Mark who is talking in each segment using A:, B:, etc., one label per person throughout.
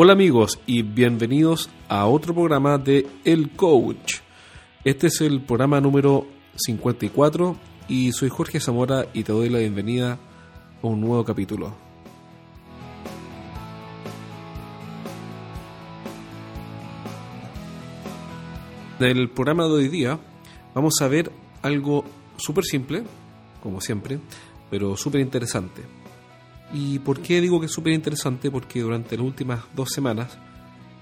A: Hola amigos y bienvenidos a otro programa de El Coach. Este es el programa número 54 y soy Jorge Zamora y te doy la bienvenida a un nuevo capítulo. En el programa de hoy día vamos a ver algo súper simple, como siempre, pero súper interesante. ¿Y por qué digo que es súper interesante? Porque durante las últimas dos semanas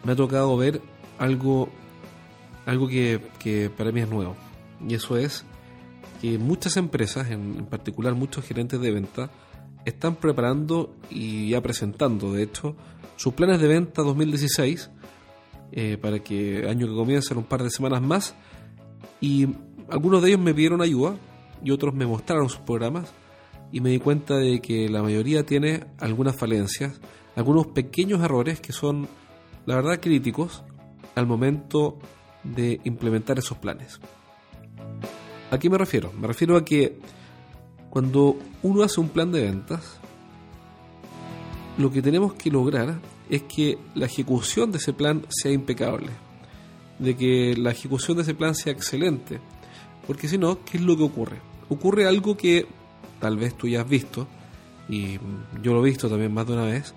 A: me ha tocado ver algo, algo que, que para mí es nuevo. Y eso es que muchas empresas, en, particular muchos gerentes de venta, están preparando y ya presentando, de hecho, sus planes de venta 2016 eh, para que año que comienza en un par de semanas más. Y algunos de ellos me pidieron ayuda y otros me mostraron sus programas y me di cuenta de que la mayoría tiene algunas falencias, algunos pequeños errores que son, la verdad, críticos al momento de implementar esos planes. ¿A qué me refiero? Me refiero a que cuando uno hace un plan de ventas, lo que tenemos que lograr es que la ejecución de ese plan sea impecable, de que la ejecución de ese plan sea excelente, porque si no, ¿qué es lo que ocurre? Ocurre algo que tal vez tú ya has visto, y yo lo he visto también más de una vez,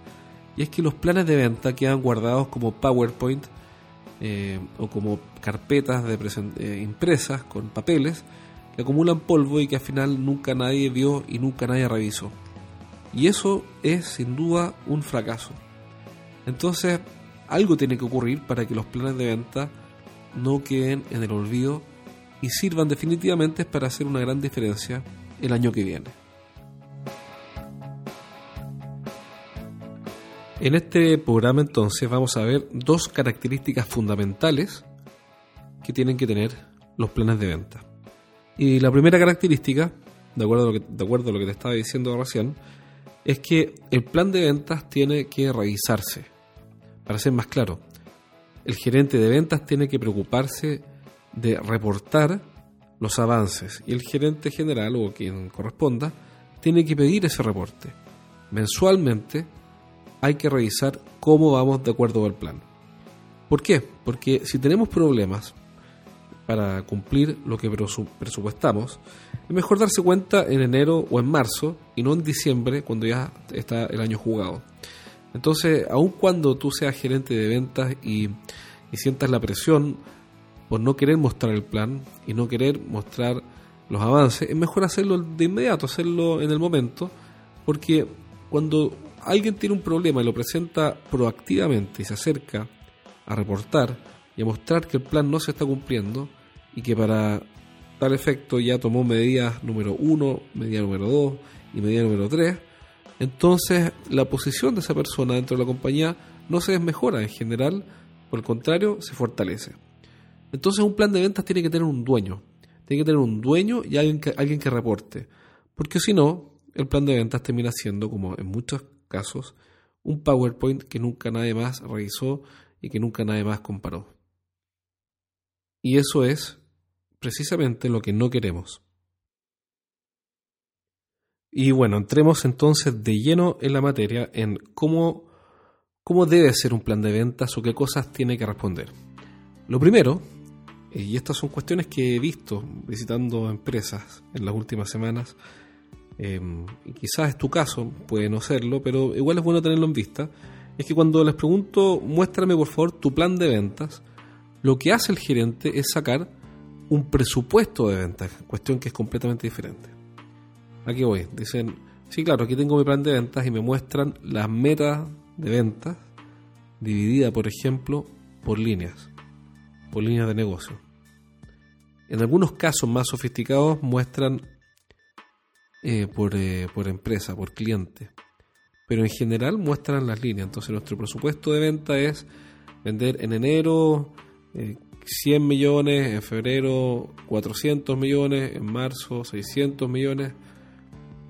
A: y es que los planes de venta quedan guardados como PowerPoint eh, o como carpetas de eh, impresas con papeles que acumulan polvo y que al final nunca nadie vio y nunca nadie revisó. Y eso es sin duda un fracaso. Entonces, algo tiene que ocurrir para que los planes de venta no queden en el olvido y sirvan definitivamente para hacer una gran diferencia el año que viene. En este programa entonces vamos a ver dos características fundamentales que tienen que tener los planes de venta. Y la primera característica, de acuerdo a lo que, te estaba diciendo recién, es que el plan de ventas tiene que revisarse. Para ser más claro, el gerente de ventas tiene que preocuparse de reportar los avances y el gerente general o quien corresponda tiene que pedir ese reporte. Mensualmente hay que revisar cómo vamos de acuerdo al plan. ¿Por qué? Porque si tenemos problemas para cumplir lo que presupuestamos, es mejor darse cuenta en enero o en marzo y no en diciembre cuando ya está el año jugado. Entonces, aun cuando tú seas gerente de ventas y, y sientas la presión por no querer mostrar el plan y no querer mostrar los avances, es mejor hacerlo de inmediato, hacerlo en el momento, porque cuando alguien tiene un problema y lo presenta proactivamente y se acerca a reportar y a mostrar que el plan no se está cumpliendo y que para tal efecto ya tomó medidas número 1, medida número 2 y medida número 3, entonces la posición de esa persona dentro de la compañía no se desmejora en general, por el contrario, se fortalece. Entonces un plan de ventas tiene que tener un dueño. Tiene que tener un dueño y alguien que, alguien que reporte. Porque si no, el plan de ventas termina siendo, como en muchos casos, un PowerPoint que nunca nadie más revisó y que nunca nadie más comparó. Y eso es precisamente lo que no queremos. Y bueno, entremos entonces de lleno en la materia, en cómo, cómo debe ser un plan de ventas o qué cosas tiene que responder. Lo primero eh, y estas son cuestiones que he visto visitando empresas en las últimas semanas. Em, y quizás es tu caso, puede no serlo, pero igual es bueno tenerlo en vista. Es que cuando les pregunto, muéstrame por favor tu plan de ventas, lo que hace el gerente es sacar un presupuesto de ventas, cuestión que es completamente diferente. Aquí voy, dicen, sí, claro, aquí tengo mi plan de ventas y me muestran las metas de ventas dividida, por ejemplo, por líneas por líneas de negocio. En algunos casos más sofisticados muestran eh, por, eh, por, empresa, por cliente, pero en general muestran las líneas. Entonces nuestro presupuesto de venta es vender en enero 100 eh, millones, en febrero 400 millones, en marzo 600 millones,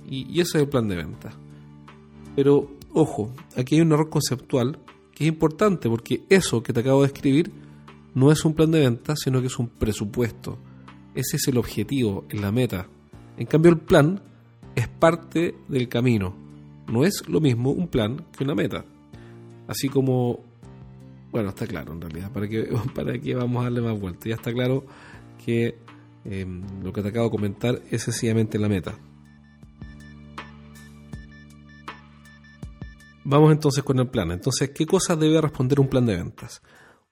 A: y ese es el plan de venta. Pero ojo, aquí hay un error conceptual que es importante porque eso que te acabo de escribir no es un plan de venta, sino que es un presupuesto. Ese es el objetivo, es la meta. En cambio, el plan es parte del camino. No es lo mismo un plan que una meta. Así como bueno, está claro en realidad, ¿para qué, para qué vamos a darle más vueltas? Ya está claro que em, lo que te acabo de comentar es sencillamente la meta. Vamos entonces con el plan. Entonces, ¿qué cosas debe responder un plan de ventas?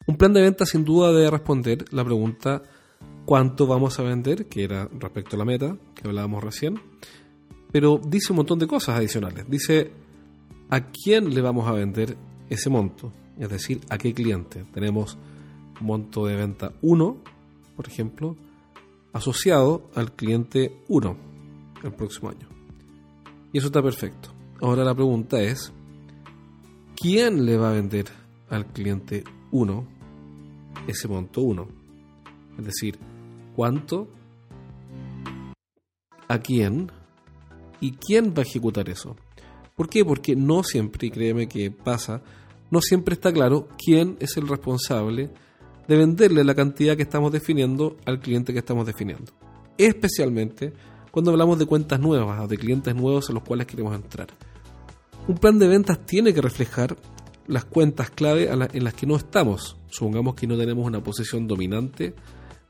A: Un plan de ventas sin duda debe responder la pregunta cuánto vamos a vender, que era respecto a la meta que hablábamos recién, pero dice un montón de cosas adicionales. Dice a quién le vamos a vender ese monto, es decir, a qué cliente. Tenemos monto de venta 1, por ejemplo, asociado al cliente 1 el próximo año. Y eso está perfecto. Ahora la pregunta es, ¿quién le va a vender al cliente 1 ese monto 1. Es decir, cuánto, a quién y quién va a ejecutar eso. ¿Por qué? Porque no siempre, y créeme que pasa, no siempre está claro quién es el responsable de venderle la cantidad que estamos definiendo al cliente que estamos definiendo. Especialmente cuando hablamos de cuentas nuevas o de clientes nuevos a los cuales queremos entrar. Un plan de ventas tiene que reflejar las cuentas clave en las que no estamos. Supongamos que no tenemos una posición dominante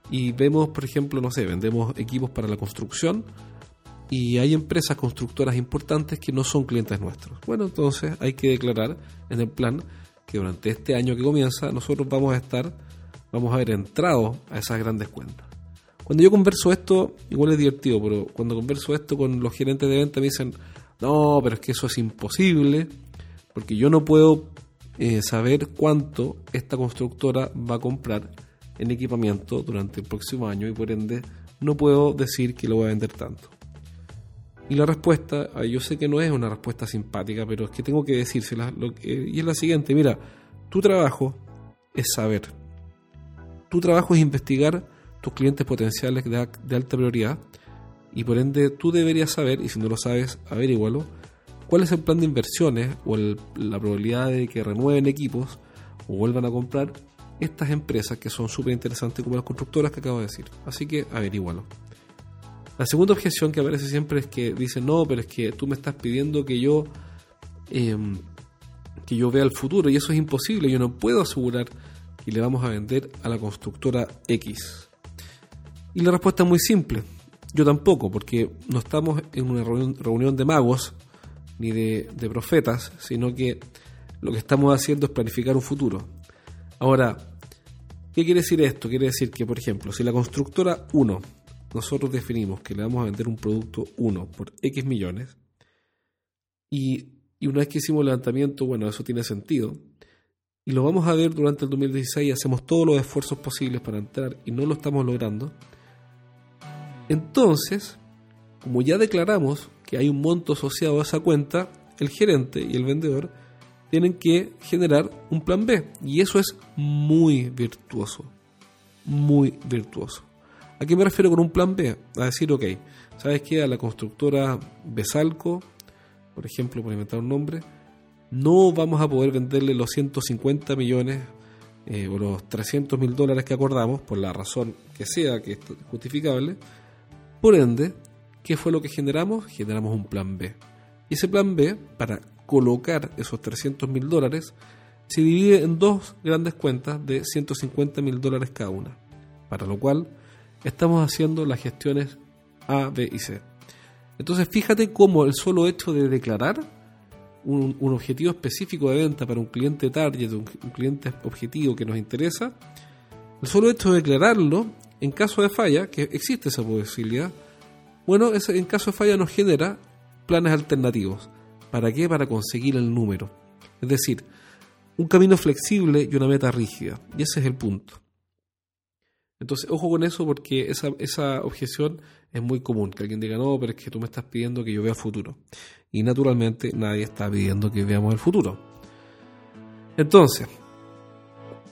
A: y vemos, por ejemplo, no sé, vendemos equipos para la construcción y hay empresas constructoras importantes que no son clientes nuestros. Bueno, entonces hay que declarar en el plan que durante este año que comienza nosotros vamos a estar, vamos a haber entrado a esas grandes cuentas. Cuando yo converso esto, igual es divertido, pero cuando converso esto con los gerentes de venta me dicen, no, pero es que eso es imposible, porque yo no puedo eh, saber cuánto esta constructora va a comprar en equipamiento durante el próximo año y por ende no puedo decir que lo voy a vender tanto. Y la respuesta, yo sé que no es una respuesta simpática, pero es que tengo que decírsela. y es la siguiente, mira, tu trabajo es saber. Tu trabajo es investigar tus clientes potenciales de, de alta prioridad y por ende tú deberías saber, y si no lo sabes, averígualo, cuál es el plan de inversiones o la probabilidad de que renueven equipos o vuelvan a comprar estas empresas que son súper interesantes como las constructoras que acabo de decir. Así que averígualo. La segunda objeción que aparece siempre es que dicen, no, pero es que tú me estás pidiendo que yo, em, que yo vea el futuro y eso es imposible, yo no puedo asegurar que le vamos a vender a la constructora X. Y la respuesta es muy simple, yo tampoco, porque no estamos en una reunión de magos ni de, profetas, sino que lo que estamos haciendo es planificar un futuro. Ahora, ¿qué quiere decir esto? Quiere decir que, por ejemplo, si la constructora 1, nosotros definimos que le vamos a vender un producto 1 por X millones, y, y una vez que hicimos el levantamiento, bueno, eso tiene sentido, y lo vamos a ver durante el 2016 y hacemos todos los esfuerzos posibles para entrar y no lo estamos logrando, entonces, como ya declaramos que hay un monto asociado a esa cuenta, el gerente y el vendedor tienen que generar un plan B. Y eso es muy virtuoso. Muy virtuoso. ¿A qué me refiero con un plan B? A decir, ok, ¿sabes qué? A la constructora Besalco, por ejemplo, por inventar un nombre, no vamos a poder venderle los 150 millones eh, o los 300 mil dólares que acordamos, por la razón que sea que es justificable. Por ende, ¿Qué fue lo que generamos? Generamos un plan B. Y ese plan B, para colocar esos 300 mil dólares, se divide en dos grandes cuentas de 150 mil dólares cada una. Para lo cual estamos haciendo las gestiones A, B y C. Entonces fíjate cómo el solo hecho de declarar un, objetivo específico de venta para un cliente target, un, un cliente objetivo que nos interesa, el solo hecho de declararlo, en caso de falla, que existe esa posibilidad, bueno, en caso de falla nos genera planes alternativos. ¿Para qué? Para conseguir el número. Es decir, un camino flexible y una meta rígida. Y ese es el punto. Entonces, ojo con eso porque esa, esa objeción es muy común. Que alguien diga, no, pero es que tú me estás pidiendo que yo vea el futuro. Y naturalmente nadie está pidiendo que veamos el futuro. Entonces,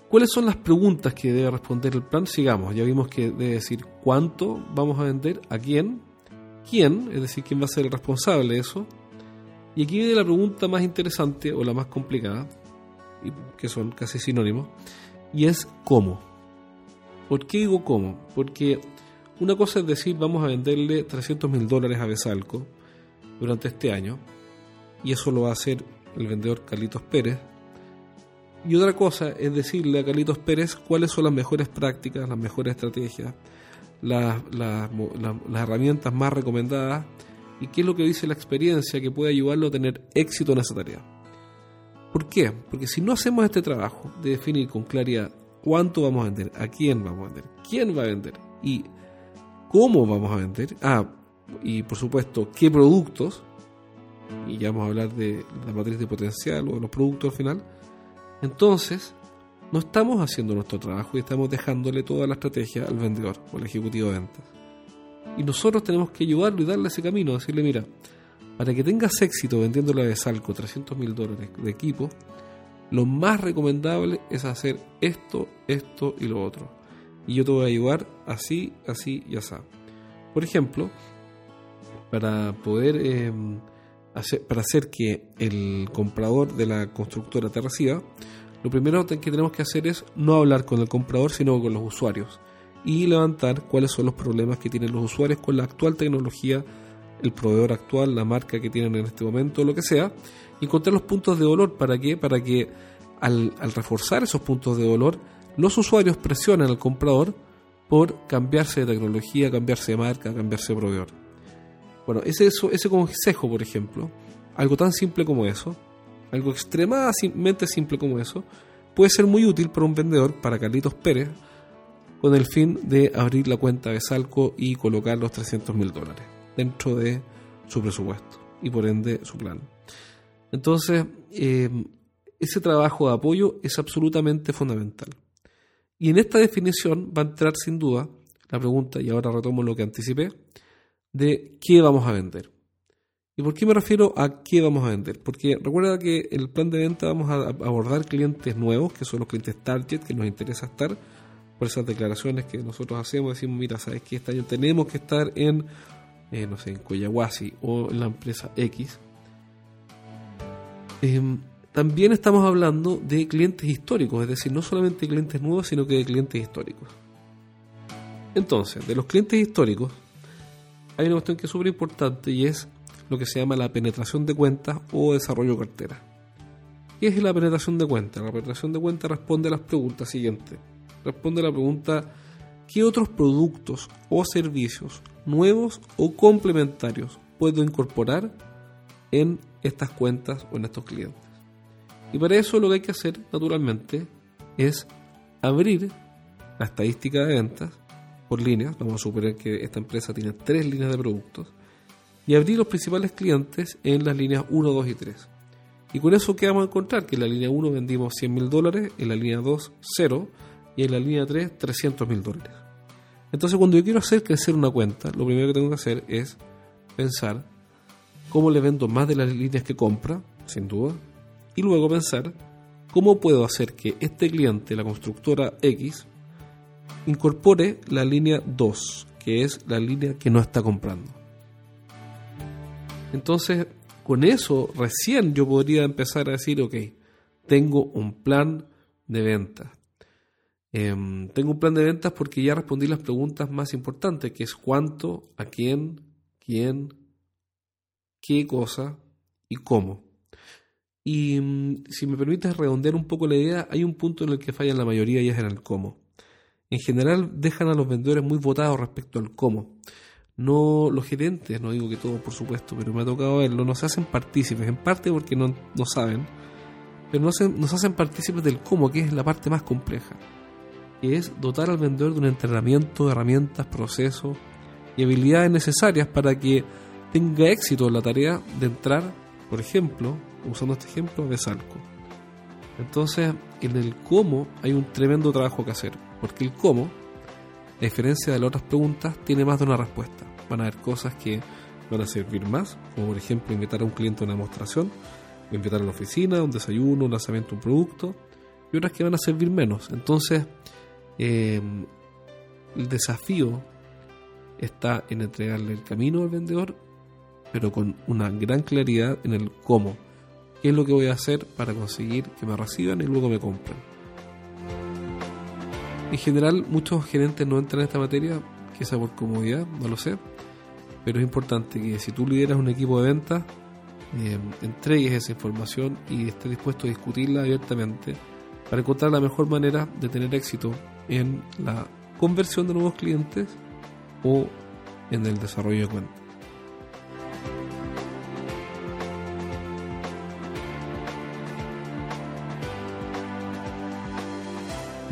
A: ¿cuáles son las preguntas que debe responder el plan? Sigamos. Ya vimos que debe decir cuánto vamos a vender, a quién, quién, es decir, quién va a ser el responsable de eso. Y aquí viene la pregunta más interesante o la más complicada, que son casi sinónimos, y es cómo. ¿Por qué digo cómo? Porque una cosa es decir, vamos a venderle 300 mil dólares a Besalco durante este año, y eso lo va a hacer el vendedor Carlitos Pérez. y otra cosa es decirle a Carlitos Pérez cuáles son las mejores prácticas, las mejores estrategias, las, las, herramientas más recomendadas y qué es lo que dice la experiencia que puede ayudarlo a tener éxito en esa tarea. ¿Por qué? Porque si no hacemos este trabajo de definir con claridad cuánto vamos a vender, a quién vamos a vender, quién va a vender y cómo vamos a vender, ah, y por supuesto qué productos, y ya vamos a hablar de la matriz de potencial o de los productos al final, entonces no estamos haciendo nuestro trabajo y estamos dejándole toda la estrategia al vendedor o al ejecutivo de ventas. Y nosotros tenemos que ayudarlo y darle ese camino, decirle, mira, para que tengas éxito vendiéndole de Salco 300 mil dólares de equipo, lo más recomendable es hacer esto, esto y lo otro. Y yo te voy a ayudar así, así y así. Por ejemplo, para poder em, hacer, para hacer que el comprador de la constructora te reciba, lo primero que tenemos que hacer es no hablar con el comprador, sino con los usuarios. Y levantar cuáles son los problemas que tienen los usuarios con la actual tecnología, el proveedor actual, la marca que tienen en este momento, lo que sea, y encontrar los puntos de dolor. Para que, para que al, reforzar esos puntos de dolor, los usuarios presionen al comprador por cambiarse de tecnología, cambiarse de marca, cambiarse de proveedor. Bueno, ese, ese consejo, por ejemplo, algo tan simple como eso, algo extremadamente simple como eso, puede ser muy útil para un vendedor, para Carlitos Pérez, con el fin de abrir la cuenta de Salco y colocar los 300 mil dólares dentro de su presupuesto y por ende su plan. Entonces, eh, ese trabajo de apoyo es absolutamente fundamental. Y en esta definición va a entrar sin duda la pregunta, y ahora retomo lo que anticipé, de qué vamos a vender. ¿Y por qué me refiero a qué vamos a vender? Porque recuerda que en el plan de venta vamos a abordar clientes nuevos, que son los clientes target, que nos interesa estar, por esas declaraciones que nosotros hacemos, decimos, mira, sabes que este año tenemos que estar en, eh, no sé, en Coyahuasi o en la empresa X. Em, también estamos hablando de clientes históricos, es decir, no solamente clientes nuevos, sino que de clientes históricos. Entonces, de los clientes históricos, hay una cuestión que es súper importante y es lo que se llama la penetración de cuentas o desarrollo de cartera. ¿Qué es la penetración de cuentas? La penetración de cuentas responde a las preguntas siguientes responde a la pregunta ¿qué otros productos o servicios nuevos o complementarios puedo incorporar en estas cuentas o en estos clientes? Y para eso lo que hay que hacer, naturalmente, es abrir la estadística de ventas por líneas. Vamos a suponer que esta empresa tiene tres líneas de productos. Y abrir los principales clientes en las líneas 1, 2 y 3. Y con eso, ¿qué vamos a encontrar? Que en la línea 1 vendimos 100 mil dólares, en la línea 2, 0, y en la línea 3 300 mil dólares. Entonces cuando yo quiero hacer crecer una cuenta, lo primero que tengo que hacer es pensar cómo le vendo más de las líneas que compra, sin duda, y luego pensar cómo puedo hacer que este cliente, la constructora X, incorpore la línea 2, que es la línea que no está comprando. Entonces, con eso recién yo podría empezar a decir, ok, tengo un plan de venta, Em, tengo un plan de ventas porque ya respondí las preguntas más importantes, que es cuánto, a quién, quién, qué cosa y cómo. Y mm, si me permites redondear un poco la idea, hay un punto en el que fallan la mayoría y es en el cómo. En general dejan a los vendedores muy votados respecto al cómo. No los gerentes, no digo que todos por supuesto, pero me ha tocado verlo, no se hacen partícipes, en parte porque no, no saben, pero no se, nos hacen partícipes del cómo, que es la parte más compleja que es dotar al vendedor de un entrenamiento, herramientas, procesos y habilidades necesarias para que tenga éxito en la tarea de entrar, por ejemplo, usando este ejemplo, de Salco. Entonces, en el cómo hay un tremendo trabajo que hacer, porque el cómo, a diferencia de las otras preguntas, tiene más de una respuesta. Van a haber cosas que van a servir más, como por ejemplo invitar a un cliente a una demostración, invitar a la oficina, un desayuno, un lanzamiento de un producto, y otras que van a servir menos. Entonces, eh, el desafío está en entregarle el camino al vendedor, pero con una gran claridad en el cómo. ¿Qué es lo que voy a hacer para conseguir que me reciban y luego me compren? En general, muchos gerentes no entran en esta materia, quizá por comodidad, no lo sé, pero es importante que si tú lideras un equipo de ventas, eh, entregues esa información y estés dispuesto a discutirla abiertamente para encontrar la mejor manera de tener éxito en la conversión de nuevos clientes o en el desarrollo de cuentas.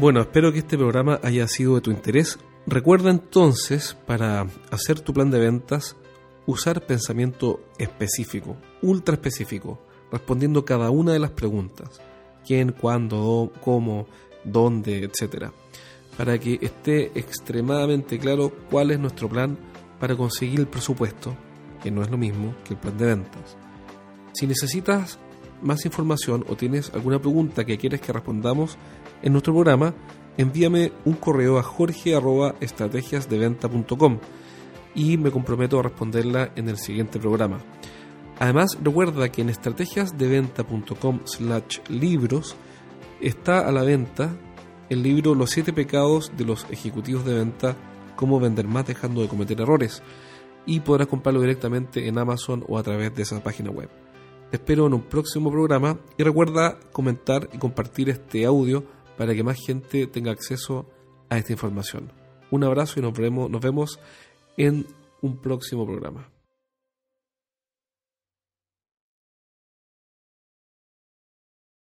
A: Bueno, espero que este programa haya sido de tu interés. Recuerda entonces, para hacer tu plan de ventas, usar pensamiento específico, ultra específico, respondiendo cada una de las preguntas. ¿Quién, cuándo, cómo, dónde, etcétera para que esté extremadamente claro cuál es nuestro plan para conseguir el presupuesto, que no es lo mismo que el plan de ventas. Si necesitas más información o tienes alguna pregunta que quieres que respondamos en nuestro programa, envíame un correo a jorge.estrategiasdeventa.com y me comprometo a responderla en el siguiente programa. Además, recuerda que en estrategiasdeventa.com slash libros está a la venta el libro Los siete pecados de los ejecutivos de venta, cómo vender más dejando de cometer errores, y podrás comprarlo directamente en Amazon o a través de esa página web. Te espero en un próximo programa y recuerda comentar y compartir este audio para que más gente tenga acceso a esta información. Un abrazo y nos vemos, nos vemos en un próximo programa.